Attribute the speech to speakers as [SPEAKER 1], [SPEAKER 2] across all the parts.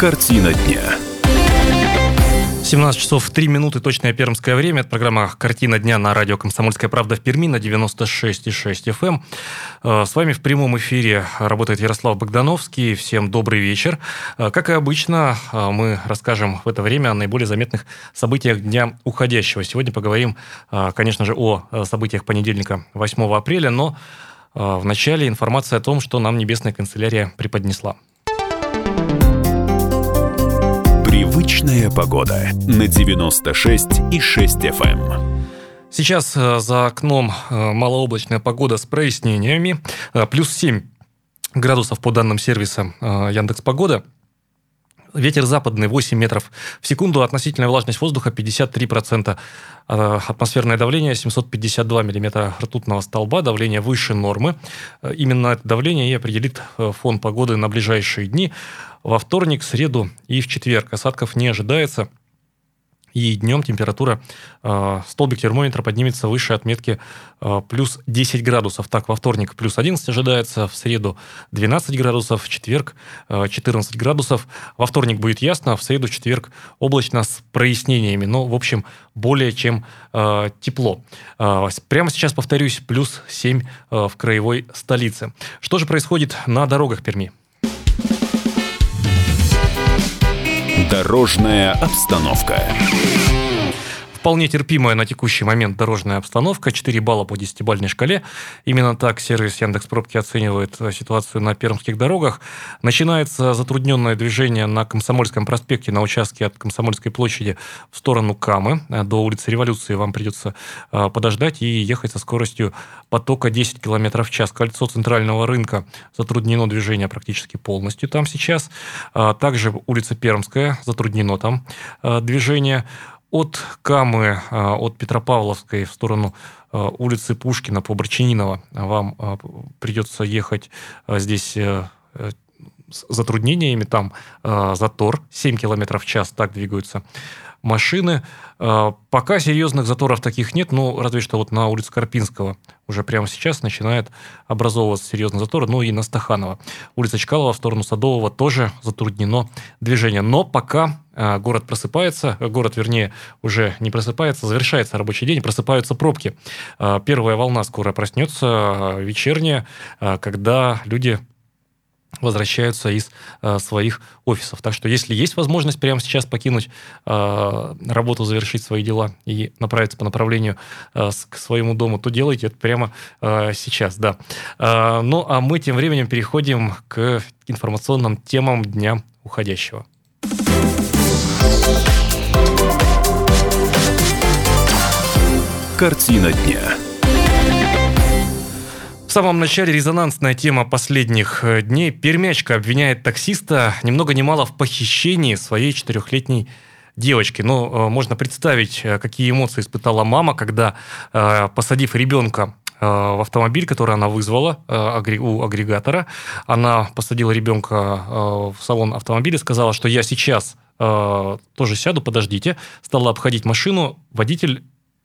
[SPEAKER 1] Картина дня.
[SPEAKER 2] 17 часов 3 минуты, точное пермское время. Это программа «Картина дня» на радио «Комсомольская правда» в Перми на 96,6 FM. Эм. Э, с вами в прямом эфире работает Ярослав Богдановский. Всем добрый вечер. Э, как и обычно, э, мы расскажем в это время о наиболее заметных событиях дня уходящего. Сегодня поговорим, конечно же, о событиях понедельника 8 апреля, но в начале информация о том, что нам Небесная канцелярия преподнесла.
[SPEAKER 1] Привычная погода на 96,6 FM. Эм.
[SPEAKER 2] Сейчас э, за окном э, малооблачная погода с прояснениями. Э, плюс 7 градусов по данным сервиса Яндекс Погода. Ветер западный 8 метров в секунду, относительная влажность воздуха 53%, атмосферное давление 752 миллиметра ртутного столба, давление выше нормы. Именно это давление и определит фон погоды на ближайшие дни. Во вторник, среду и в четверг осадков не ожидается. И днем температура, э, столбик термометра поднимется выше отметки э, плюс 10 градусов. Так, во вторник плюс 11 ожидается, в среду 12 градусов, в четверг э, 14 градусов. Во вторник будет ясно, в среду, в четверг облачно с прояснениями. Но, в общем, более чем э, тепло. Э, прямо сейчас, повторюсь, плюс 7 э, в краевой столице. Что же происходит на дорогах Перми?
[SPEAKER 1] Дорожная обстановка.
[SPEAKER 2] Вполне терпимая на текущий момент дорожная обстановка. 4 балла по 10-бальной шкале. Именно так сервис Яндекс Пробки оценивает ситуацию на пермских дорогах. Начинается затрудненное движение на Комсомольском проспекте на участке от Комсомольской площади в сторону Камы. До улицы Революции вам придется э, подождать и ехать со скоростью потока 10 км в час. Кольцо центрального рынка затруднено движение практически полностью там сейчас. Также улица Пермская затруднено там движение от Камы, а, от Петропавловской в сторону а, улицы Пушкина по Борчининова вам а, придется ехать здесь э, с затруднениями. Там затор 7 км в час, так двигаются машины. А, пока серьезных заторов таких нет, ну, разве что вот на улице Карпинского уже прямо сейчас начинает образовываться серьезный затор, ну и на Стаханова. Улица Чкалова в сторону Садового тоже затруднено движение. Но пока а, город просыпается, город, вернее, уже не просыпается, завершается рабочий день, просыпаются пробки. А, первая волна скоро проснется, вечерняя, когда люди возвращаются из э, своих офисов. Так что, если есть возможность прямо сейчас покинуть э, работу, завершить свои дела и направиться по направлению э, к своему дому, то делайте это прямо э, сейчас, да. Э, ну, а мы тем временем переходим к информационным темам дня уходящего.
[SPEAKER 1] Картина дня.
[SPEAKER 2] В самом начале резонансная тема последних э, дней. Пермячка обвиняет таксиста ни много ни мало в похищении своей четырехлетней девочки. Ну, э, можно представить, э, какие эмоции испытала мама, когда, посадив ребенка в автомобиль, который она вызвала у агрегатора. Она посадила ребенка в салон автомобиля, сказала, что я сейчас тоже сяду, подождите. Стала обходить машину. Водитель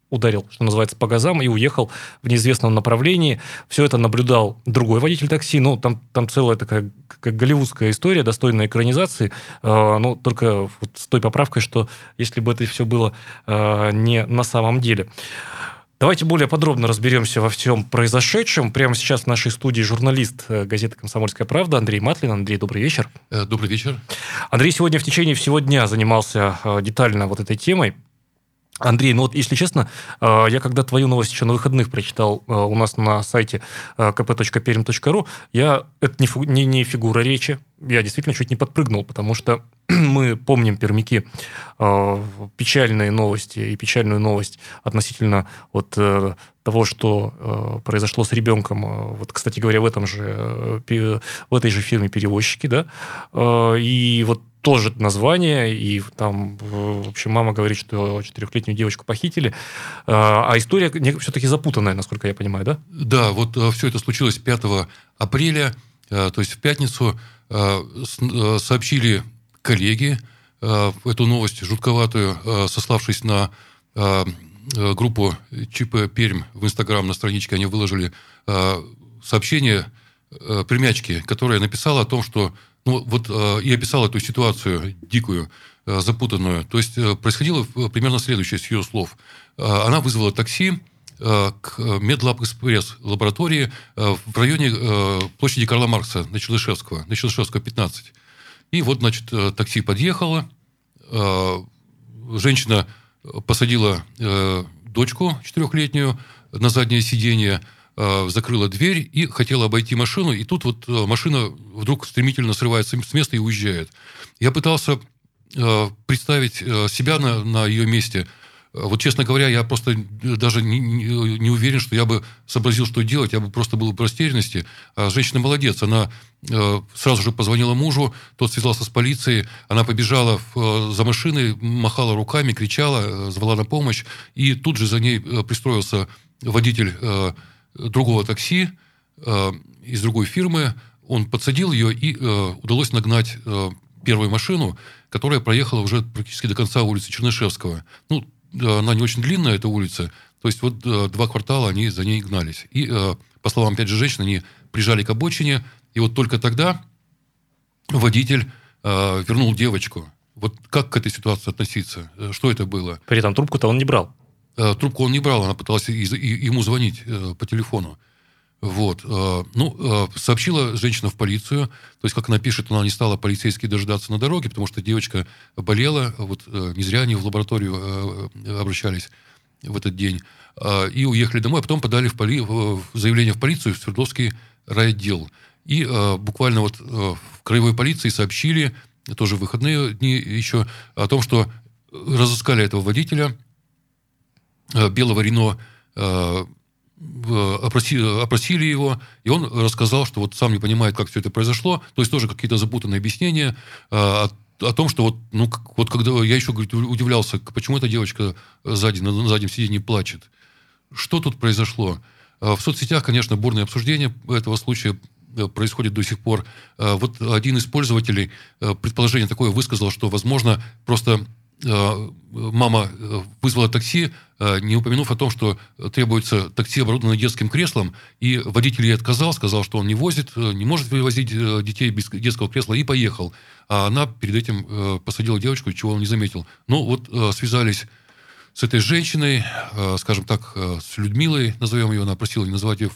[SPEAKER 2] ударил, что называется, по газам и уехал в неизвестном направлении. Все это наблюдал другой водитель такси. Ну, там, там целая такая как голливудская история, достойная экранизации. Э, ну, только вот с той поправкой, что если бы это все было э, не на самом деле. Давайте более подробно разберемся во всем произошедшем. Прямо сейчас в нашей студии журналист э, газеты «Комсомольская правда» Андрей Матлин. Андрей, добрый вечер.
[SPEAKER 3] Э, добрый вечер.
[SPEAKER 2] Андрей сегодня в течение всего дня занимался э, детально вот этой темой. Андрей, ну вот, если честно, э, я когда твою новость еще на выходных прочитал э, у нас на сайте э, kp.perm.ru, я, это не, не, не фигура речи, я действительно чуть не подпрыгнул, потому что мы помним, пермяки, печальные новости и печальную новость относительно вот того, что произошло с ребенком, вот, кстати говоря, в этом же, в этой же фирме перевозчики, да, и вот тоже название, и там, в общем, мама говорит, что четырехлетнюю девочку похитили. А, история все-таки запутанная, насколько я понимаю, да?
[SPEAKER 3] Да, вот э, все это случилось 5 апреля, э, то есть в пятницу э, сообщили коллеги эту новость жутковатую, сославшись на группу ЧП Пермь в Инстаграм на страничке, они выложили сообщение примячки, которая написала о том, что Ну, вот э, и описал эту ситуацию дикую, э, запутанную. То есть э, происходило примерно следующее с ее слов. Она вызвала такси к Медлаб Экспресс лаборатории в районе площади Карла Маркса на Челышевского, на Челышевского 15. И вот, значит, такси подъехало, женщина посадила дочку четырехлетнюю на заднее сиденье, Э, закрыла дверь и хотела обойти машину, и тут вот э, машина вдруг стремительно срывается с места и уезжает. Я пытался э, представить себя на, на ее месте. Вот, честно говоря, я просто даже не, не уверен, что я бы сообразил, что делать. Я бы просто был в растерянности. А женщина молодец. Она сразу же позвонила мужу, тот связался с полицией. Она побежала в, за машиной, махала руками, кричала, звала на помощь. И тут же за ней пристроился водитель другого такси э, из другой фирмы. Он подсадил ее, и э, удалось нагнать э, первую машину, которая проехала уже практически до конца улицы Чернышевского. Ну, она не очень длинная, эта улица. То есть вот два квартала они за ней гнались. И, по словам, опять же, женщин, они прижали к обочине, и вот только тогда водитель вернул девочку. Вот как к этой ситуации относиться? Что это было?
[SPEAKER 2] При этом трубку-то он не брал.
[SPEAKER 3] Э, трубку он не брал, она пыталась ему звонить э, по телефону. Вот. Э, ну, сообщила женщина в полицию. То есть, как она пишет, она не стала полицейски дожидаться на дороге, потому что девочка болела. Вот не зря они в лабораторию обращались в этот день. И уехали домой, а потом подали в поли... заявление в полицию, в Свердловский райотдел. И буквально вот в краевой полиции сообщили, тоже в выходные дни еще, о том, что разыскали этого водителя, Э, белого Рено э, опросили, опросили его, и он рассказал, что вот сам не понимает, как все это произошло, то есть тоже какие-то запутанные объяснения э, о, о том, что вот, ну, вот когда я еще говорит, удивлялся, почему эта девочка сзади, на, заднем сиденье плачет. Что тут произошло? В соцсетях, конечно, бурное обсуждение этого случая происходит до сих пор. Вот один из пользователей предположение такое высказал, что, возможно, просто Э, мама э, вызвала такси, э, не упомянув о том, что требуется такси, оборудованное детским креслом, и водитель ей отказал, сказал, что он не возит, не может вывозить детей без детского кресла, и поехал. А она перед этим посадила девочку, чего он не заметил. Ну, вот связались с этой женщиной, скажем так, с Людмилой, назовем ее, она просила не называть ее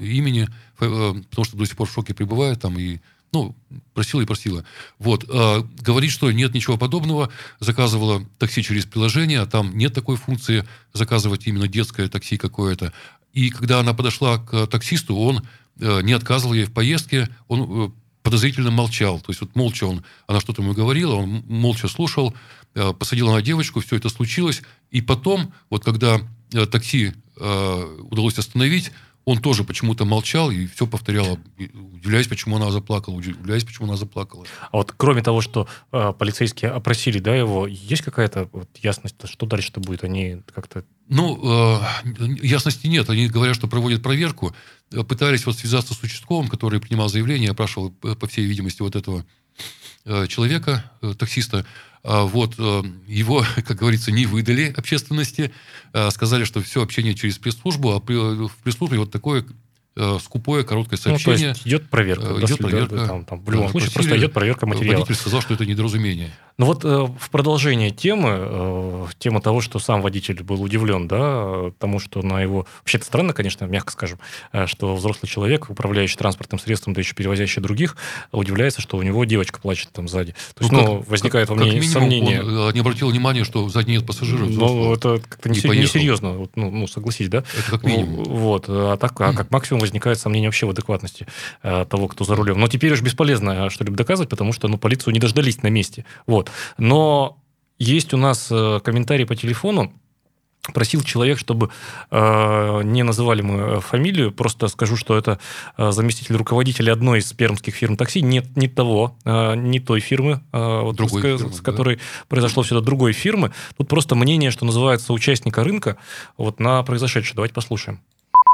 [SPEAKER 3] имени, потому что до сих пор в шоке пребывает, там, и ну, просила и просила. Вот. А, говорит, что нет ничего подобного. Заказывала такси через приложение, а там нет такой функции заказывать именно детское такси какое-то. И когда она подошла к таксисту, он э, не отказывал ей в поездке, он э, подозрительно молчал. То есть вот молча он, она что-то ему говорила, он молча слушал, э, посадила на девочку, все это случилось. И потом, вот когда такси удалось остановить, он тоже почему-то молчал и все повторял, удивляясь, почему она заплакала, удивляясь, почему она заплакала.
[SPEAKER 2] А вот кроме того, что э, полицейские опросили, да, его, есть какая-то вот, ясность, что дальше-то будет? Они как-то...
[SPEAKER 3] Ну, э, ясности нет. Они говорят, что проводят проверку. Пытались вот связаться с участковым, который принимал заявление, опрашивал, э, по всей видимости, вот этого э, человека, э, таксиста. А вот э, его, как говорится, не выдали общественности, а сказали, что все общение через пресс-службу, а в пресс-службе вот такое э, скупое, короткое сообщение.
[SPEAKER 2] Ну, то есть идет проверка.
[SPEAKER 3] Идет проверка.
[SPEAKER 2] Там, там, в любом случае просто идет проверка материала.
[SPEAKER 3] Водитель сказал, что это недоразумение.
[SPEAKER 2] Ну вот э, в продолжение темы, э, тема того, что сам водитель был удивлен, да, тому, что на его... Вообще-то странно, конечно, мягко скажем, э, что взрослый человек, управляющий транспортным средством, да еще перевозящий других, удивляется, что у него девочка плачет там сзади. То есть, ну, ну как, возникает как, во мне сомнение.
[SPEAKER 3] Он э, не обратил внимания, что сзади нет пассажиров.
[SPEAKER 2] Ну, это как-то не, не несерьезно, вот, ну, ну, согласись, да?
[SPEAKER 3] Это как минимум.
[SPEAKER 2] Вот, а так, а как максимум возникает сомнение вообще в адекватности э, того, кто за рулем. Но теперь уж бесполезно что-либо доказывать, потому что, ну, полицию не дождались на месте. Вот. Но есть у нас э, комментарий по телефону, просил человек, чтобы э, не называли мы э, фамилию, просто скажу, что это э, заместитель руководителя одной из пермских фирм такси, нет не того, э, не той фирмы, э, другой с, фирмы, с которой да? произошло все это, другой фирмы. Тут просто мнение, что называется участника рынка, вот на произошедшее. Давайте послушаем.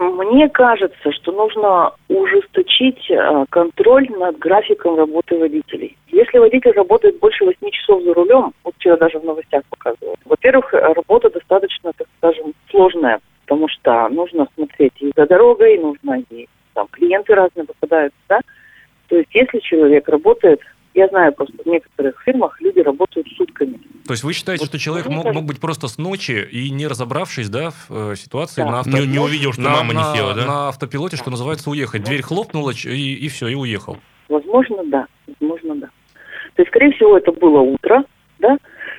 [SPEAKER 4] Мне кажется, что нужно ужесточить э, контроль над графиком работы водителей. Если водитель работает больше 8 часов за рулем, вот вчера даже в новостях показывают, во-первых, работа достаточно, так скажем, сложная, потому что нужно смотреть и за дорогой, нужно и там клиенты разные попадаются, да. То есть если человек работает Я знаю просто, в некоторых фирмах люди работают сутками.
[SPEAKER 2] То есть вы считаете,
[SPEAKER 4] Вот
[SPEAKER 2] что человек мог,
[SPEAKER 4] кажется-
[SPEAKER 2] мог быть просто с ночи и не разобравшись, да, в э, ситуации
[SPEAKER 4] Да.
[SPEAKER 2] на, авто-
[SPEAKER 5] Не, не увидел, что
[SPEAKER 2] на-
[SPEAKER 5] мама
[SPEAKER 2] на-
[SPEAKER 5] не села, да?
[SPEAKER 2] на автопилоте, что называется, уехать. Дверь хлопнула и, и все, и уехал.
[SPEAKER 4] Возможно, да. Возможно, да. То есть, скорее всего, это было утро, да?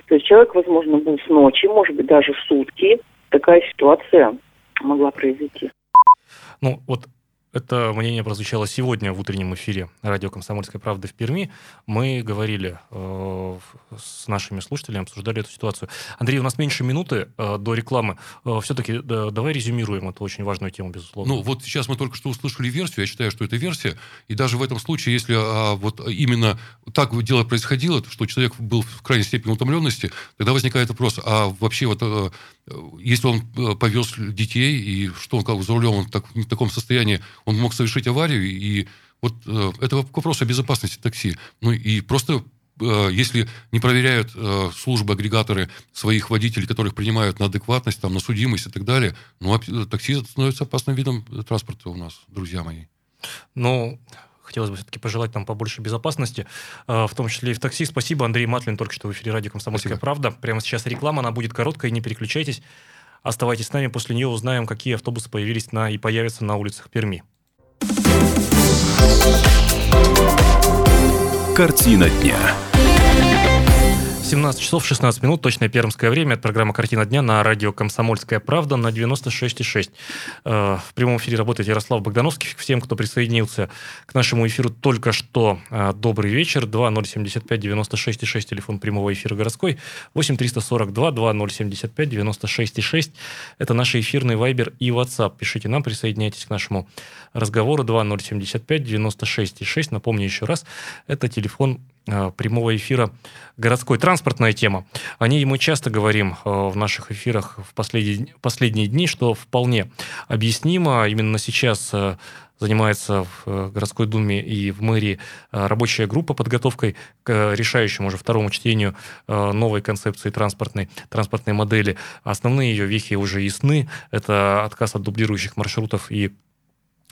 [SPEAKER 4] То есть человек, возможно, был с ночи, может быть, даже сутки. Такая ситуация могла произойти.
[SPEAKER 2] Ну, вот это мнение прозвучало сегодня в утреннем эфире радио «Комсомольская правда» в Перми. Мы говорили э, с нашими слушателями, обсуждали эту ситуацию. Андрей, у нас меньше минуты э, до рекламы. все-таки давай резюмируем эту очень важную тему, безусловно.
[SPEAKER 3] Ну, вот сейчас мы только что услышали версию, я считаю, что это версия, и даже в этом случае, если а, вот именно так дело происходило, что человек был в крайней степени утомленности, тогда возникает вопрос, а вообще вот, э, э, если он э, повез детей, и что он как за рулем, он так- в таком состоянии, он мог совершить аварию, и вот э, это вопрос о безопасности такси. Ну, и просто э, если не проверяют э, службы, агрегаторы своих водителей, которых принимают на адекватность, там, на судимость и так далее, ну, такси становится опасным видом транспорта у нас, друзья мои.
[SPEAKER 2] Ну, хотелось бы все-таки пожелать нам побольше безопасности, э, в том числе и в такси. Спасибо, Андрей Матлин, только что в эфире радио «Комсомольская
[SPEAKER 3] Спасибо.
[SPEAKER 2] правда». Прямо сейчас реклама, она будет короткая, не переключайтесь. Оставайтесь с нами, после нее узнаем, какие автобусы появились на и появятся на улицах Перми.
[SPEAKER 1] Картина дня.
[SPEAKER 2] 17 часов 16 минут, точное пермское время. Это программа «Картина дня» на радио «Комсомольская правда» на 96,6. Э, В прямом эфире работает Ярослав Богдановский. Всем, кто присоединился к нашему эфиру только что, э, добрый вечер. 2075 96,6, телефон прямого эфира городской. 8 342 2075 96,6. Это наши эфирные Вайбер и WhatsApp. Пишите нам, присоединяйтесь к нашему разговору. 2075 96,6. Напомню еще раз, это телефон прямого эфира городской. Транспортная тема. О ней мы часто говорим э, в наших эфирах в последние, последние дни, что вполне объяснимо. Именно сейчас э, занимается в э, городской думе и в мэрии э, рабочая группа подготовкой к э, решающему уже второму чтению э, новой концепции транспортной, транспортной модели. Основные ее вехи уже ясны. Это отказ от дублирующих маршрутов и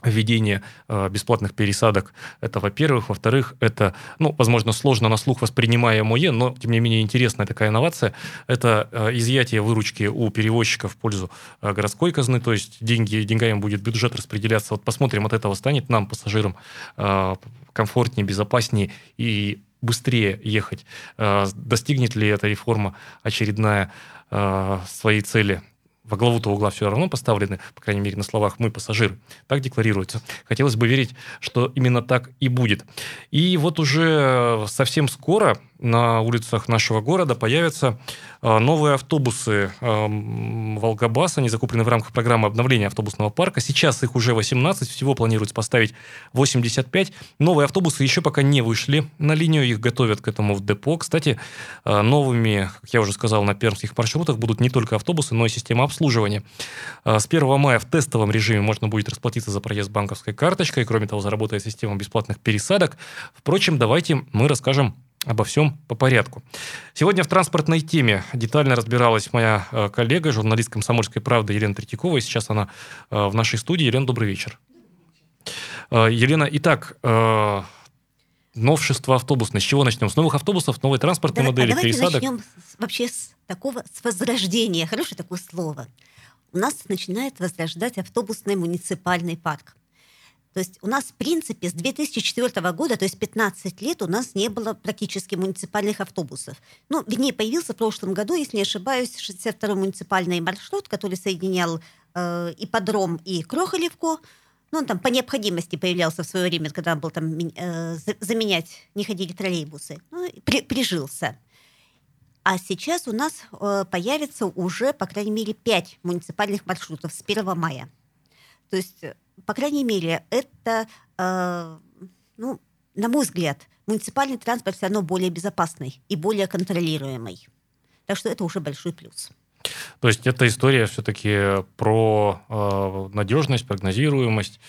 [SPEAKER 2] введение э, бесплатных пересадок. Это, во-первых. Во-вторых, это, ну, возможно, сложно на слух воспринимаемое, но, тем не менее, интересная такая инновация. Это э, изъятие выручки у перевозчика в пользу э, городской казны, то есть деньги, деньгами будет бюджет распределяться. Вот посмотрим, от этого станет нам, пассажирам, комфортнее, безопаснее и быстрее ехать. Достигнет ли эта реформа очередная э, своей цели? Во главу-то угла все равно поставлены, по крайней мере, на словах мы пассажиры. Так декларируется. Хотелось бы верить, что именно так и будет. И вот уже совсем скоро на улицах нашего города появятся э, новые автобусы эм, Волгобаса. Они закуплены в рамках программы обновления автобусного парка. Сейчас их уже 18, всего планируется поставить 85. Новые автобусы еще пока не вышли на линию, их готовят к этому в депо. Кстати, э, новыми, как я уже сказал, на пермских маршрутах будут не только автобусы, но и система обслуживания. Э, С 1 мая в тестовом режиме можно будет расплатиться за проезд банковской карточкой. Кроме того, заработает система бесплатных пересадок. Впрочем, давайте мы расскажем обо всем по порядку. Сегодня в транспортной теме детально разбиралась моя э, коллега, журналист «Комсомольской правды» Елена Третьякова. И сейчас она э, в нашей студии. Елена, добрый вечер. Елена, итак, новшество автобусное. С чего начнем? С новых автобусов, новой транспортной
[SPEAKER 6] Да,
[SPEAKER 2] модели,
[SPEAKER 6] а давайте
[SPEAKER 2] пересадок?
[SPEAKER 6] начнем с- вообще с такого, с возрождения. Хорошее такое слово. У нас начинает возрождать автобусный муниципальный парк. То есть у нас, в принципе, с 2004 года, то есть 15 лет, у нас не было практически муниципальных автобусов. Ну, вернее, появился в прошлом году, если не ошибаюсь, 62-й муниципальный маршрут, который соединял э, ипподром и Крохолевку. Ну, он там по необходимости появлялся в свое время, когда был там э, за- заменять, не ходили троллейбусы. Ну, при- прижился. А сейчас у нас э, появится уже, по крайней мере, 5 муниципальных маршрутов с 1 мая. То есть, э, по крайней мере, это, э, ну, на мой взгляд, муниципальный транспорт все равно более безопасный и более контролируемый. Так что это уже большой плюс.
[SPEAKER 2] То есть эта история все-таки про э, надежность, прогнозируемость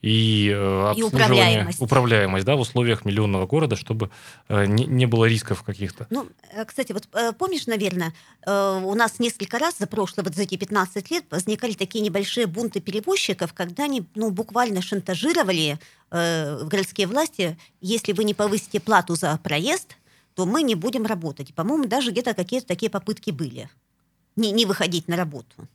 [SPEAKER 2] и э,
[SPEAKER 6] И управляемость.
[SPEAKER 2] управляемость, да, в условиях миллионного города, чтобы э, не, не было рисков каких-то.
[SPEAKER 6] Ну, э, кстати, вот помнишь, наверное, у нас несколько раз за прошлые вот за эти 15 лет возникали такие небольшие бунты перевозчиков, когда они ну, буквально шантажировали э, городские власти, если вы не повысите плату за проезд, то мы не будем работать. По-моему, даже где-то какие-то такие попытки были. Не, не выходить на работу.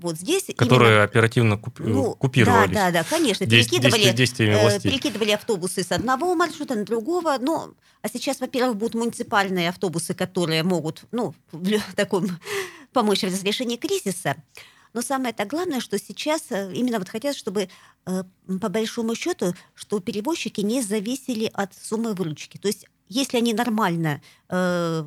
[SPEAKER 6] Вот здесь
[SPEAKER 2] Которые
[SPEAKER 6] именно-
[SPEAKER 2] оперативно куп-
[SPEAKER 6] ну,
[SPEAKER 2] купировались.
[SPEAKER 6] Да, да, да, конечно. Перекидывали,
[SPEAKER 2] действия- действиями
[SPEAKER 6] э, перекидывали автобусы с одного маршрута на другого. Ну, а сейчас, во-первых, будут муниципальные автобусы, которые могут, ну, в таком помочь в разрешении кризиса. Но самое-то главное, что сейчас э, именно вот хотят, чтобы э, по большому счету, что перевозчики не зависели от суммы выручки. То есть, если они нормально э,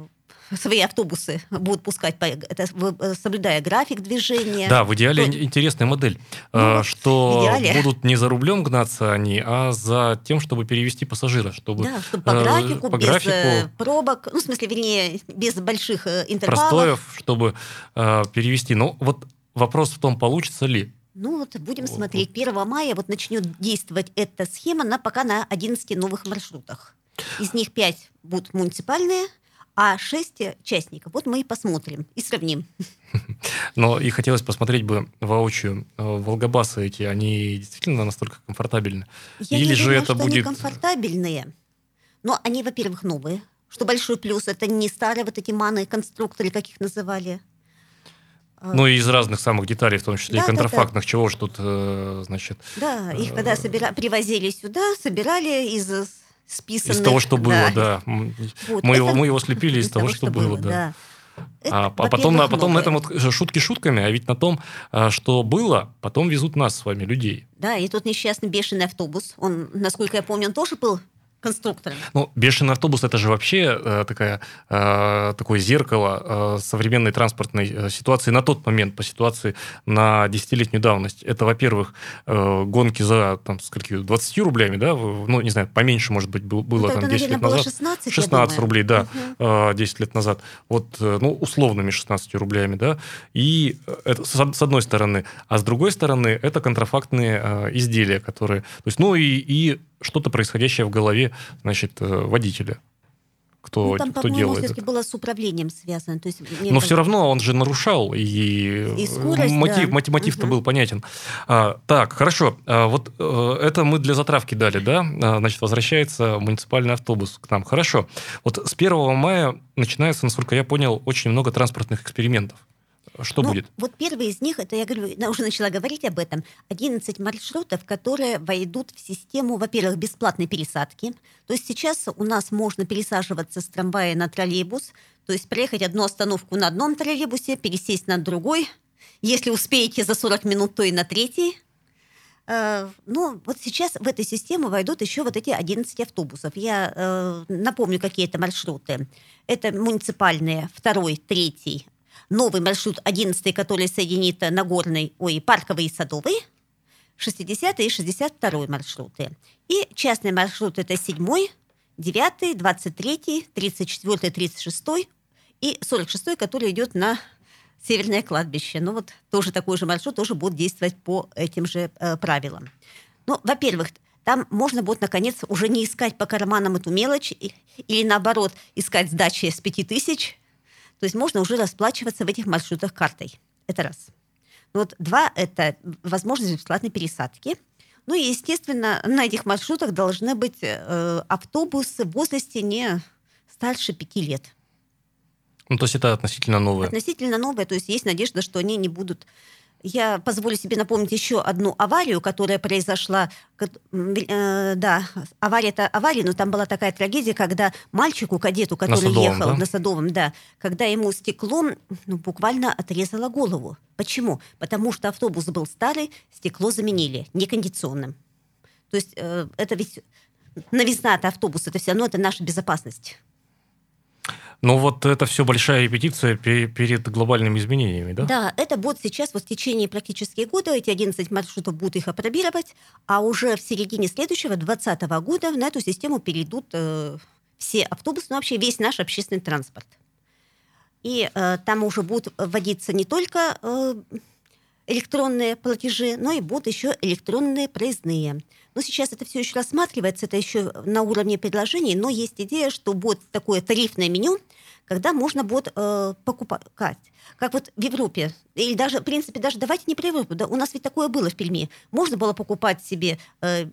[SPEAKER 6] свои автобусы будут пускать, это, э, соблюдая график движения.
[SPEAKER 2] Да, в идеале
[SPEAKER 6] то-
[SPEAKER 2] интересная модель,
[SPEAKER 6] Ну, вот
[SPEAKER 2] что
[SPEAKER 6] идеале.
[SPEAKER 2] будут не за рублем гнаться они, а за тем, чтобы перевести пассажира, чтобы
[SPEAKER 6] Да, чтобы по
[SPEAKER 2] э,
[SPEAKER 6] графику,
[SPEAKER 2] по
[SPEAKER 6] без
[SPEAKER 2] графику
[SPEAKER 6] э, пробок, ну, в смысле, вернее, без больших интервалов.
[SPEAKER 2] простоев, чтобы э, перевести. Но вот вопрос в том, получится ли.
[SPEAKER 6] Ну, вот будем
[SPEAKER 2] Вот.
[SPEAKER 6] смотреть. 1 мая вот начнет действовать эта схема на, пока на 11 новых маршрутах. Из них 5 будут муниципальные, а 6 частников. Вот мы и посмотрим и сравним.
[SPEAKER 2] Но и хотелось посмотреть бы воочию. э, Волгобасы эти, они действительно настолько комфортабельны?
[SPEAKER 6] Я
[SPEAKER 2] Или
[SPEAKER 6] не
[SPEAKER 2] же
[SPEAKER 6] думаю,
[SPEAKER 2] это
[SPEAKER 6] что они
[SPEAKER 2] будет-
[SPEAKER 6] комфортабельные. Но они, во-первых, новые. Что большой плюс, это не старые вот эти маны конструкторы, как их называли. А,
[SPEAKER 2] Ну, и из разных самых деталей, в том числе
[SPEAKER 6] Да,
[SPEAKER 2] и
[SPEAKER 6] да, да.
[SPEAKER 2] контрафактных, чего же тут, э, значит,
[SPEAKER 6] Да, их когда собира... привозили сюда, собирали из э, списанных...
[SPEAKER 2] из того, что было,
[SPEAKER 6] да.
[SPEAKER 2] да.
[SPEAKER 6] Вот,
[SPEAKER 2] Мы,
[SPEAKER 6] это
[SPEAKER 2] его, мы его слепили из, того, что, было, да.
[SPEAKER 6] Это,
[SPEAKER 2] А, а потом, на,
[SPEAKER 6] во-первых,
[SPEAKER 2] потом на этом вот шутки шутками, а ведь на том, а, что было, потом везут нас с вами, людей.
[SPEAKER 6] Да, и тот несчастный бешеный автобус, он, насколько я помню, он тоже был конструктором.
[SPEAKER 2] Ну, бешеный автобус это же вообще э, такая, э, такое зеркало э, современной транспортной э, ситуации на тот момент, по ситуации на десятилетнюю давность. Это, во-первых, э, гонки за там, скольки, 20 рублями, да, ну, не знаю, поменьше, может быть, был- было
[SPEAKER 6] Ну,
[SPEAKER 2] там
[SPEAKER 6] тогда,
[SPEAKER 2] 10
[SPEAKER 6] наверное,
[SPEAKER 2] лет
[SPEAKER 6] было
[SPEAKER 2] назад.
[SPEAKER 6] 16, я
[SPEAKER 2] 16
[SPEAKER 6] думаю.
[SPEAKER 2] рублей, да,
[SPEAKER 6] Мгм.
[SPEAKER 2] э, 10 лет назад. Вот, э, ну, условными 16 рублями, да. И э, это с с одной стороны. А с другой стороны, это контрафактные э, изделия, которые... То есть, ну, и, и что-то происходящее в голове, значит, э, водителя. Кто,
[SPEAKER 6] Ну, там,
[SPEAKER 2] кто делает
[SPEAKER 6] все-таки
[SPEAKER 2] это.
[SPEAKER 6] было с управлением связано. То есть
[SPEAKER 2] Но
[SPEAKER 6] было-
[SPEAKER 2] все равно он же нарушал, и,
[SPEAKER 6] И скорость,
[SPEAKER 2] мотив,
[SPEAKER 6] да.
[SPEAKER 2] мотив, мотив-то
[SPEAKER 6] Мгм.
[SPEAKER 2] был понятен. А, так, хорошо. А, вот э, это мы для затравки дали, да? А, значит, возвращается муниципальный автобус к нам. Хорошо. Вот с 1 мая начинается, насколько я понял, очень много транспортных экспериментов. Что
[SPEAKER 6] Ну,
[SPEAKER 2] будет?
[SPEAKER 6] Вот первый из них, это я говорю, я уже начала говорить об этом, 11 маршрутов, которые войдут в систему, во-первых, бесплатной пересадки. То есть сейчас у нас можно пересаживаться с трамвая на троллейбус, то есть проехать одну остановку на одном троллейбусе, пересесть на другой. Если успеете за 40 минут, то и на третий. Э, Ну, вот сейчас в эту систему войдут еще вот эти 11 автобусов. Я э, напомню, какие это маршруты. Это муниципальные, второй, третий, новый маршрут 11, который соединит Нагорный, ой, Парковый и Садовый, 60 и 62 маршруты. И частный маршрут это 7, 9, 23, 34, 36 и 46, который идет на Северное кладбище. Ну вот тоже такой же маршрут, тоже будет действовать по этим же э, правилам. Ну, во-первых, там можно будет, наконец, уже не искать по карманам эту мелочь или, наоборот, искать сдачи с 5000. То есть можно уже расплачиваться в этих маршрутах картой. Это раз. Ну Вот два – это возможность бесплатной пересадки. Ну и, естественно, на этих маршрутах должны быть э, автобусы в возрасте не старше пяти лет.
[SPEAKER 2] Ну, то есть это относительно новое.
[SPEAKER 6] Относительно новые, то есть есть надежда, что они не будут... Я позволю себе напомнить еще одну аварию, которая произошла. э, да, авария это авария, но там была такая трагедия, когда мальчику, кадету, который
[SPEAKER 2] Садовом,
[SPEAKER 6] ехал
[SPEAKER 2] да?
[SPEAKER 6] на Садовом, да, когда ему стеклом ну, буквально отрезало голову. Почему? Потому что автобус был старый, стекло заменили некондиционным. То есть э, это ведь новизна это автобус, это все равно это наша безопасность.
[SPEAKER 2] Ну, вот это все большая репетиция пе- перед глобальными изменениями, да?
[SPEAKER 6] Да, это будет сейчас вот в течение практически года, эти 11 маршрутов будут их опробировать, а уже в середине следующего, 2020 года, на эту систему перейдут э, все автобусы, ну вообще весь наш общественный транспорт. И э, там уже будут вводиться не только э, электронные платежи, но и будут еще электронные проездные. Но сейчас это все еще рассматривается, это еще на уровне предложений, но есть идея, что будет такое тарифное меню, когда можно будет э, покупать. Как вот в Европе, или даже, в принципе, даже давайте не Европу, да, у нас ведь такое было в Перми. Можно было покупать себе э,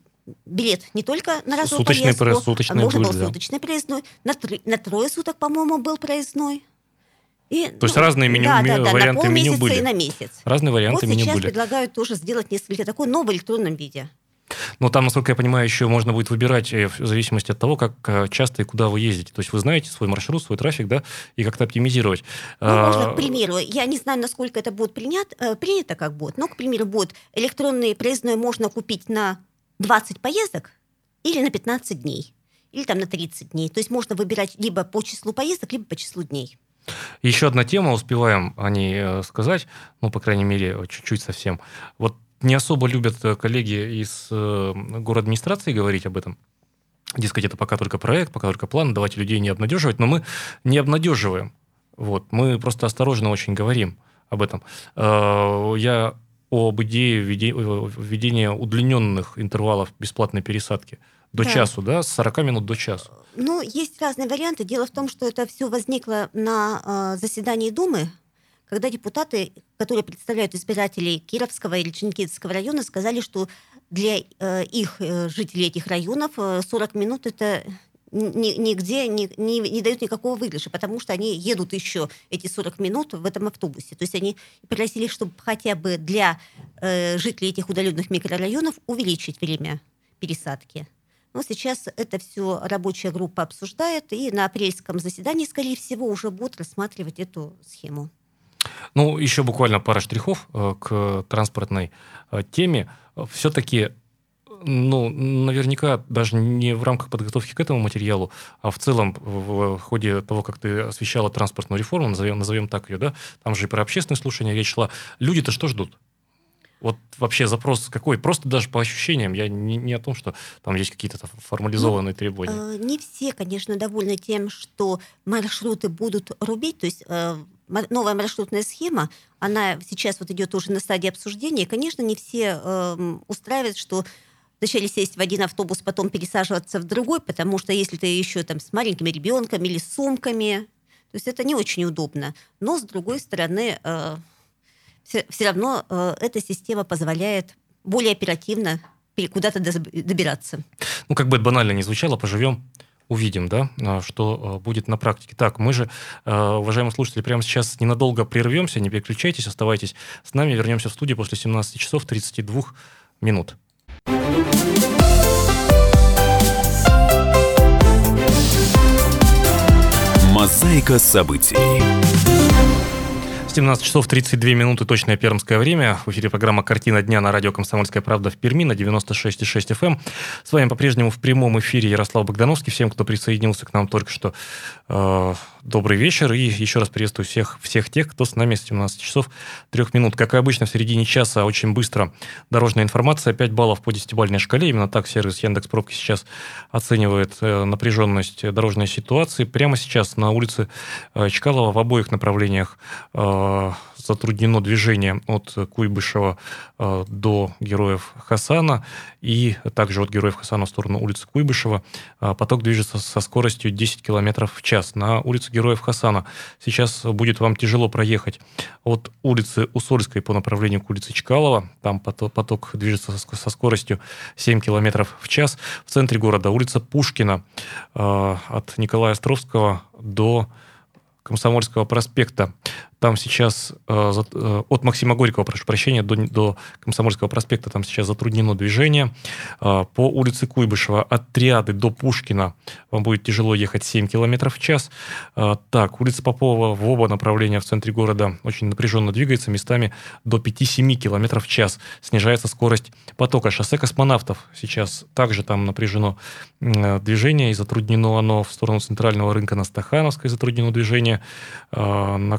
[SPEAKER 6] билет не только на разовую
[SPEAKER 2] суточный
[SPEAKER 6] поездку,
[SPEAKER 2] суточный
[SPEAKER 6] а можно
[SPEAKER 2] будет,
[SPEAKER 6] был
[SPEAKER 2] да.
[SPEAKER 6] суточный проездной, на, три, на трое суток, по-моему, был проездной. И,
[SPEAKER 2] То есть разные меню-
[SPEAKER 6] да, да, да,
[SPEAKER 2] варианты
[SPEAKER 6] на
[SPEAKER 2] меню были.
[SPEAKER 6] и на месяц.
[SPEAKER 2] Разные варианты
[SPEAKER 6] вот
[SPEAKER 2] меню
[SPEAKER 6] сейчас
[SPEAKER 2] были.
[SPEAKER 6] предлагают тоже сделать несколько такой, но в электронном виде.
[SPEAKER 2] Но там, насколько я понимаю, еще можно будет выбирать э, в зависимости от того, как э, часто и куда вы ездите. То есть вы знаете свой маршрут, свой трафик, да, и как-то оптимизировать.
[SPEAKER 6] Ну, можно,
[SPEAKER 2] А,
[SPEAKER 6] к примеру, я не знаю, насколько это будет принят, э, принято, как будет, но, к примеру, будет электронный проездной можно купить на 20 поездок или на 15 дней, или там на 30 дней. То есть можно выбирать либо по числу поездок, либо по числу дней.
[SPEAKER 2] Еще одна тема, успеваем о ней сказать, ну, по крайней мере, чуть-чуть совсем. Вот не особо любят э, коллеги из э, город администрации говорить об этом. Дескать, это пока только проект, пока только план, давайте людей не обнадеживать, но мы не обнадеживаем. Вот, мы просто осторожно очень говорим об этом. Э, Я об идее введе- введения удлиненных интервалов бесплатной пересадки до
[SPEAKER 6] Да.
[SPEAKER 2] часу, да, с 40 минут до часу.
[SPEAKER 6] Ну, есть разные варианты. Дело в том, что это все возникло на э, заседании Думы, когда депутаты, которые представляют избирателей Кировского или Чингисского района, сказали, что для э, их э, жителей этих районов э, 40 минут это ни- нигде не, не, не дают никакого выигрыша, потому что они едут еще эти 40 минут в этом автобусе. То есть они просили, чтобы хотя бы для э, жителей этих удаленных микрорайонов увеличить время пересадки. Но сейчас это все рабочая группа обсуждает, и на апрельском заседании, скорее всего, уже будут рассматривать эту схему.
[SPEAKER 2] Ну, еще буквально пара штрихов э, к транспортной э, теме. Все-таки, ну, наверняка даже не в рамках подготовки к этому материалу, а в целом в ходе того, как ты освещала транспортную реформу, назовем, назовем так ее, да, там же и про общественные слушания речь шла. Люди-то что ждут? Вот вообще запрос какой? Просто даже по ощущениям. Я не, не о том, что там есть какие-то формализованные требования.
[SPEAKER 6] Э, Не все, конечно, довольны тем, что маршруты будут рубить. То есть э, новая маршрутная схема, она сейчас вот идет уже на стадии обсуждения. Конечно, не все эм, устраивает, что вначале сесть в один автобус, потом пересаживаться в другой, потому что если ты еще там с маленьким ребенком или с сумками, то есть это не очень удобно. Но, с другой стороны, все, равно э, эта система позволяет более оперативно куда-то добираться.
[SPEAKER 2] Ну, как бы это банально не звучало, поживем, увидим, да, а, что э, будет на практике. Так, мы же, э, уважаемые слушатели, прямо сейчас ненадолго прервемся, не переключайтесь, оставайтесь с нами, вернемся в студию после 17 часов 32 минут.
[SPEAKER 1] Мозаика событий.
[SPEAKER 2] 17 часов 32 минуты, точное пермское время. В эфире программа «Картина дня» на радио «Комсомольская правда» в Перми на 96,6 FM. эм. С вами по-прежнему в прямом эфире Ярослав Богдановский. Всем, кто присоединился к нам только что, э, добрый вечер. И еще раз приветствую всех, всех тех, кто с нами с 17 часов 3 минут. Как и обычно, в середине часа очень быстро дорожная информация. 5 баллов по десятибалльной шкале. Именно так сервис Яндекс Пробки сейчас оценивает э, напряженность дорожной ситуации. Прямо сейчас на улице э, Чкалова в обоих направлениях э, затруднено движение от Куйбышева э, до Героев Хасана и также от Героев Хасана в сторону улицы Куйбышева. Э, Поток движется со скоростью 10 км в час. На улице Героев Хасана сейчас будет вам тяжело проехать от улицы Усольской по направлению к улице Чкалова. Там пото- поток движется со ск- со скоростью 7 км в час. В центре города улица Пушкина э, от Николая Островского до Комсомольского проспекта. Там сейчас э, э, от Максима Горького, прошу прощения, до, до Комсомольского проспекта там сейчас затруднено движение. Э, по улице Куйбышева от Триады до Пушкина вам будет тяжело ехать 7 км в час. Э, так, улица Попова в оба направления в центре города очень напряженно двигается, местами до 5-7 км в час. Снижается скорость потока. Шоссе космонавтов сейчас также там напряжено э, движение и затруднено оно в сторону центрального рынка на Стахановской затруднено движение, э, на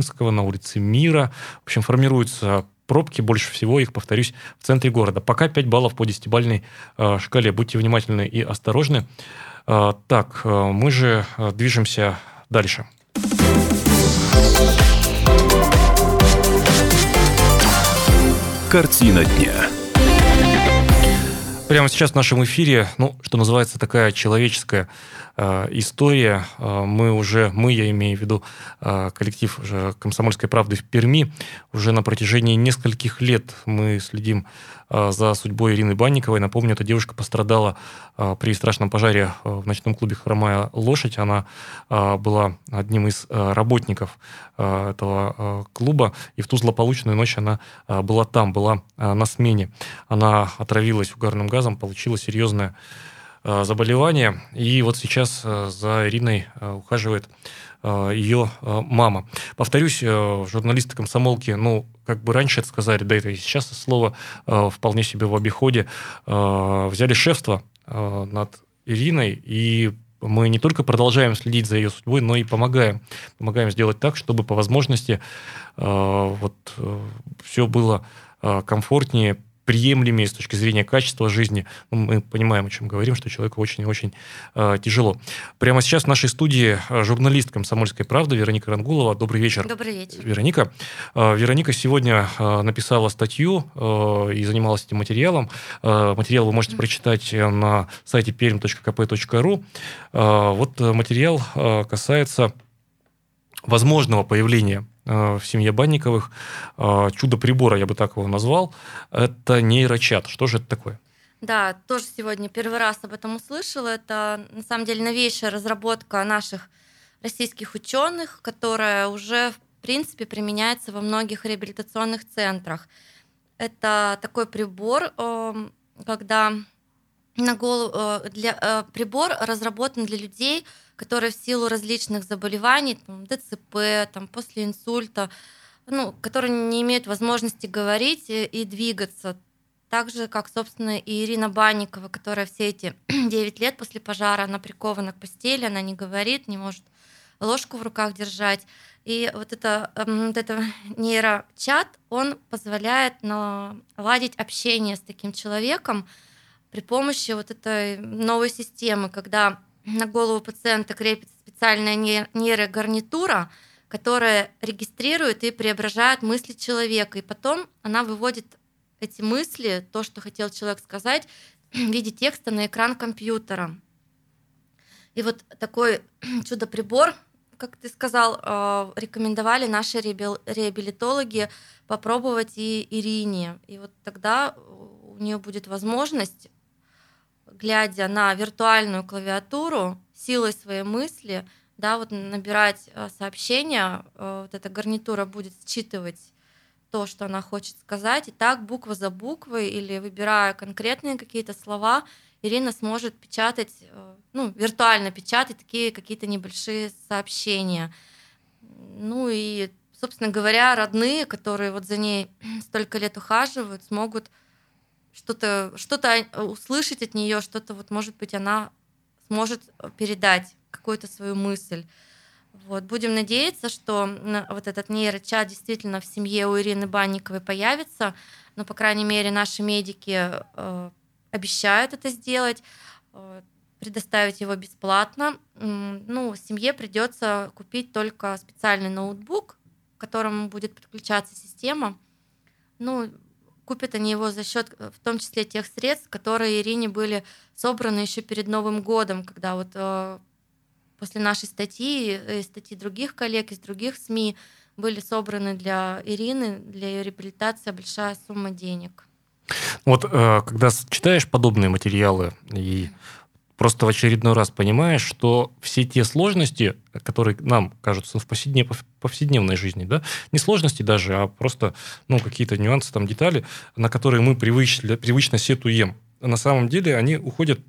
[SPEAKER 2] Карпинского, на улице Мира. В общем, формируются пробки, больше всего их, повторюсь, в центре города. Пока 5 баллов по 10-бальной э, шкале. Будьте внимательны и осторожны. Э, так, э, мы же движемся дальше.
[SPEAKER 1] Картина дня.
[SPEAKER 2] Прямо сейчас в нашем эфире, ну, что называется, такая человеческая история. Э, мы уже, мы, я имею в виду э, коллектив «Комсомольской правды» в Перми, уже на протяжении нескольких лет мы следим э, за судьбой Ирины Банниковой. Напомню, эта девушка пострадала э, при страшном пожаре э, в ночном клубе «Хромая лошадь». Она э, была одним из э, работников э, этого э, клуба, и в ту злополучную ночь она э, была там, была э, на смене. Она отравилась угарным газом, получила серьезное э, заболевание. И вот сейчас э, за Ириной э, ухаживает ее мама. Повторюсь, журналисты комсомолки, ну, как бы раньше это сказали, да это и сейчас слово вполне себе в обиходе, взяли шефство над Ириной, и мы не только продолжаем следить за ее судьбой, но и помогаем. Помогаем сделать так, чтобы по возможности вот все было комфортнее, приемлемее с точки зрения качества жизни. Ну, мы понимаем, о чем говорим, что человеку очень и очень э, тяжело. Прямо сейчас в нашей студии э, журналист «Комсомольской правды» Вероника Рангулова. Добрый вечер.
[SPEAKER 5] Добрый вечер.
[SPEAKER 2] Вероника. Э, Вероника сегодня э, написала статью э, и занималась этим материалом. Э, материал вы можете прочитать на сайте perm.kp.ru. Э, вот материал э, касается возможного появления Э, в семье Банниковых. Э, чудо прибора, я бы так его назвал, это нейрочат. Что же это такое?
[SPEAKER 5] Да, тоже сегодня первый раз об этом услышала. Это на самом деле новейшая разработка наших российских ученых, которая уже в принципе применяется во многих реабилитационных центрах. Это такой прибор, эм, когда на голову, э, для, прибор разработан для людей, которые в силу различных заболеваний, там, ДЦП, там, после инсульта, ну, которые не имеют возможности говорить и, и двигаться. Так же, как, собственно, и Ирина Банникова, которая все эти 9 лет после пожара, она прикована к постели, она не говорит, не может ложку в руках держать. И вот это, эм, вот это нейрочат, он позволяет наладить общение с таким человеком при помощи вот этой новой системы, когда на голову пациента крепится специальная нейрогарнитура, которая регистрирует и преображает мысли человека. И потом она выводит эти мысли, то, что хотел человек сказать, в виде текста на экран компьютера. И вот такой чудо-прибор, как ты сказал, э, рекомендовали наши реабилитологи попробовать и Ирине. И вот тогда у нее будет возможность глядя на виртуальную клавиатуру, силой своей мысли, да, вот набирать э, сообщения, э, вот эта гарнитура будет считывать то, что она хочет сказать, и так буква за буквой или выбирая конкретные какие-то слова, Ирина сможет печатать, э, ну, виртуально печатать такие какие-то небольшие сообщения. Ну и, собственно говоря, родные, которые вот за ней столько лет ухаживают, смогут что-то что услышать от нее, что-то вот, может быть, она сможет передать какую-то свою мысль. Вот. Будем надеяться, что вот этот нейрочат действительно в семье у Ирины Банниковой появится, но, по крайней мере, наши медики э, обещают это сделать, э, предоставить его бесплатно. Ну, семье придется купить только специальный ноутбук, к которому будет подключаться система. Ну, Купят они его за счет, э, в том числе, тех средств, которые Ирине были собраны еще перед Новым годом, когда вот э, после нашей статьи и статьи других коллег из других СМИ были собраны для Ирины, для ее реабилитации большая сумма денег.
[SPEAKER 2] Вот э, когда читаешь подобные материалы и просто в очередной раз понимаешь, что все те сложности, которые нам кажутся в повседневной жизни, да, не сложности даже, а просто ну, какие-то нюансы, там, детали, на которые мы привычно, привычно сетуем, на самом деле они уходят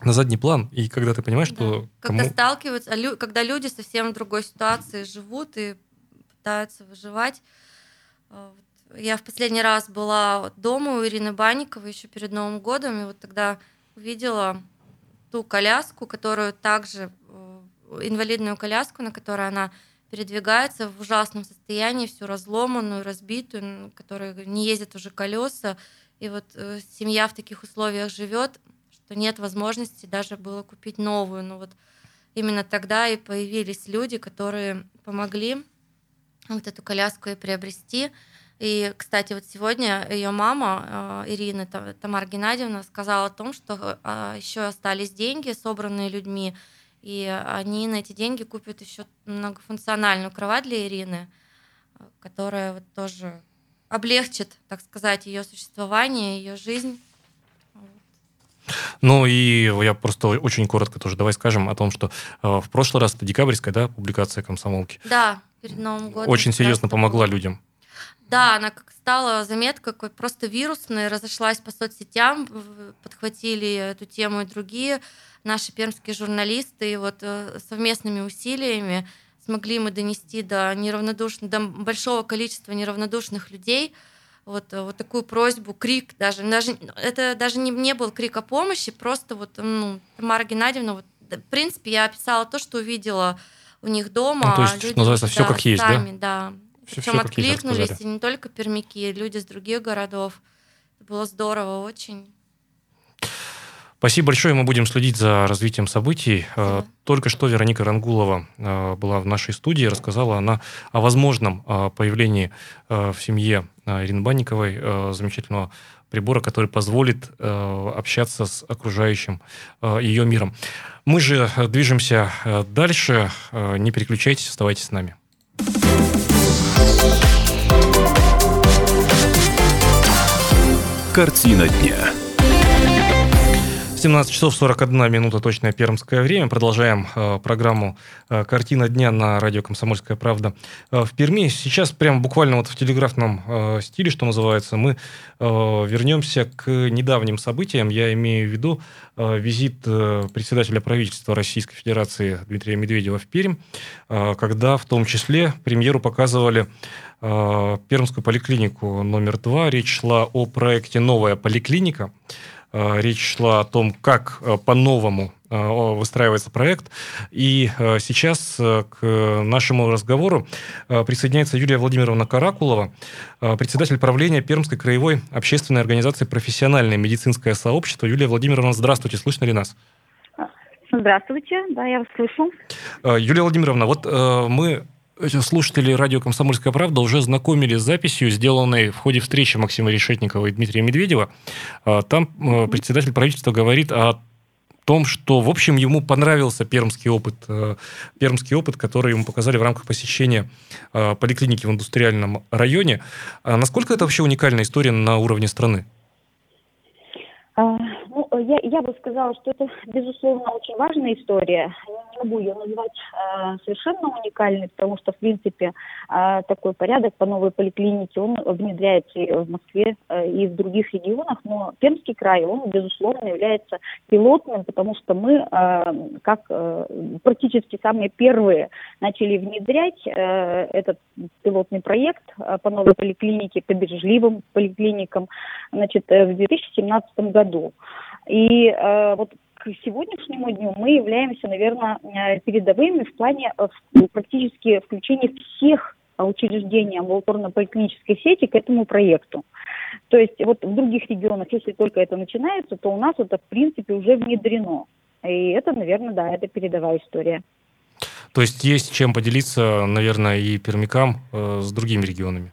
[SPEAKER 2] на задний план, и когда ты понимаешь, да. что...
[SPEAKER 5] Когда кому... сталкиваются, а когда люди совсем в другой ситуации живут и пытаются выживать. А, я в последний раз была дома у Ирины Банниковой еще перед Новым годом, и вот тогда увидела ту коляску, которую также, э, инвалидную коляску, на которой она передвигается в ужасном состоянии, всю разломанную, разбитую, которая не ездят уже колеса. И вот э, семья в таких условиях живет, что нет возможности даже было купить новую. Но вот именно тогда и появились люди, которые помогли вот эту коляску и приобрести. И, кстати, вот сегодня ее мама Ирина Тамара Геннадьевна сказала о том, что еще остались деньги, собранные людьми, и они на эти деньги купят еще многофункциональную кровать для Ирины, которая вот тоже облегчит, так сказать, ее существование, ее жизнь.
[SPEAKER 2] Ну и я просто очень коротко тоже давай скажем о том, что э, в прошлый раз это декабрьская, да, публикация комсомолки.
[SPEAKER 5] Да, перед Новым годом.
[SPEAKER 2] Очень серьезно помогла людям.
[SPEAKER 5] Да, она как стала заметка какой просто вирусной, разошлась по соцсетям, подхватили эту тему и другие наши пермские журналисты, и вот э, совместными усилиями смогли мы донести до неравнодушных, до большого количества неравнодушных людей вот, вот такую просьбу, крик даже, даже это даже не, не был крик о помощи, просто вот ну, Тамара Геннадьевна, вот, в принципе, я описала то, что увидела у них дома.
[SPEAKER 2] Ну, то есть, люди, называется, все да, как есть,
[SPEAKER 5] сами,
[SPEAKER 2] да?
[SPEAKER 5] да. Причем все откликнулись, и не только пермяки, люди с других городов. Это было здорово очень.
[SPEAKER 2] Спасибо большое. Мы будем следить за развитием событий. Спасибо. Только что Вероника Рангулова э, была в нашей студии, рассказала она о возможном э, появлении э, в семье Ирины Банниковой замечательного прибора, который позволит общаться с окружающим ее миром. Мы же движемся дальше. Не переключайтесь, оставайтесь с нами.
[SPEAKER 1] Картина дня.
[SPEAKER 2] 17 часов 41 минута точное пермское время. Продолжаем э, программу э, «Картина дня» на радио «Комсомольская правда» э, в Перми. Сейчас прямо буквально вот в телеграфном э, стиле, что называется, мы э, вернемся к недавним событиям. Я имею в виду э, визит э, председателя правительства Российской Федерации Дмитрия Медведева в Пермь, э, когда в том числе премьеру показывали э, Пермскую поликлинику номер два. Речь шла о проекте «Новая поликлиника». Э, речь шла о том, как э, по-новому э, выстраивается проект. И сейчас к нашему разговору присоединяется Юлия Владимировна Каракулова, председатель правления Пермской краевой общественной организации «Профессиональное медицинское сообщество». Юлия Владимировна, здравствуйте, слышно ли нас?
[SPEAKER 7] Здравствуйте, да, я вас слышу.
[SPEAKER 2] Юлия Владимировна, вот мы слушатели радио «Комсомольская правда» уже знакомились с записью, сделанной в ходе встречи Максима Решетникова и Дмитрия Медведева. А, там э, председатель правительства говорит о том, что, в общем, ему понравился пермский опыт, э, пермский опыт, который ему показали в рамках посещения э, поликлиники в индустриальном районе. А насколько это вообще уникальная история на уровне страны?
[SPEAKER 7] Я, я бы сказала, что это, безусловно, очень важная история могу ее назвать э, совершенно уникальной, потому что, в принципе, э, такой порядок по новой поликлинике, он внедряется и в Москве, э, и в других регионах, но Пермский край, он, безусловно, является пилотным, потому что мы, э, как э, практически самые первые, начали внедрять э, этот пилотный проект э, по новой поликлинике, по бережливым поликлиникам, значит, э, в 2017 году. И э, вот к сегодняшнему дню мы являемся, наверное, э, передовыми в плане э, практически включения всех учреждений амбулаторно-поликлинической сети к этому проекту. То есть вот в других регионах, если только это начинается, то у нас это в принципе уже внедрено. И это, наверное, да, это передовая история.
[SPEAKER 2] То есть есть чем поделиться, наверное, и пермякам э, с другими регионами?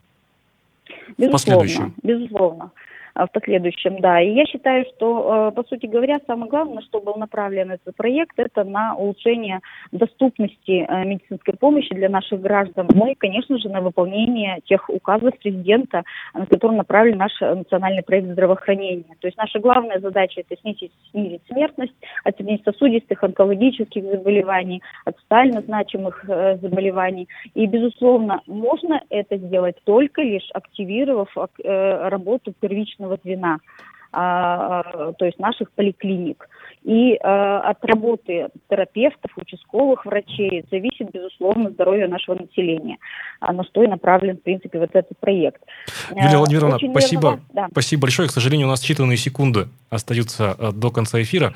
[SPEAKER 7] Безусловно, безусловно. А, в последующем, да. И я считаю, что, э, по сути говоря, самое главное, что был направлен этот проект, это на улучшение доступности э, медицинской помощи для наших граждан. Ну и, конечно же, на выполнение тех указов президента, на которые направлен наш национальный проект здравоохранения. То есть наша главная задача – это снизить, снизить смертность от сердечно-сосудистых, онкологических заболеваний, от социально значимых э, заболеваний. И, безусловно, можно это сделать только лишь активировав э, работу первичного первичного звена, а, а, то есть наших поликлиник. И э, от работы терапевтов, участковых врачей зависит, безусловно, здоровье нашего населения. А на что и направлен, в принципе, вот этот проект.
[SPEAKER 2] Юлия Владимировна, Очень спасибо. Верно, да. Спасибо большое. К сожалению, у нас считанные секунды остаются до конца эфира.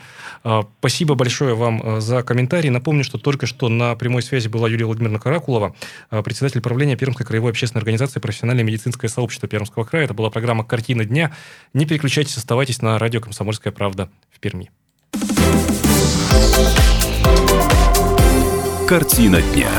[SPEAKER 2] Спасибо большое вам за комментарий. Напомню, что только что на прямой связи была Юлия Владимировна Каракулова, председатель правления Пермской краевой общественной организации «Профессиональное медицинское сообщество Пермского края». Это была программа «Картина дня». Не переключайтесь, оставайтесь на радио «Комсомольская правда» в Перми.
[SPEAKER 1] Картина дня.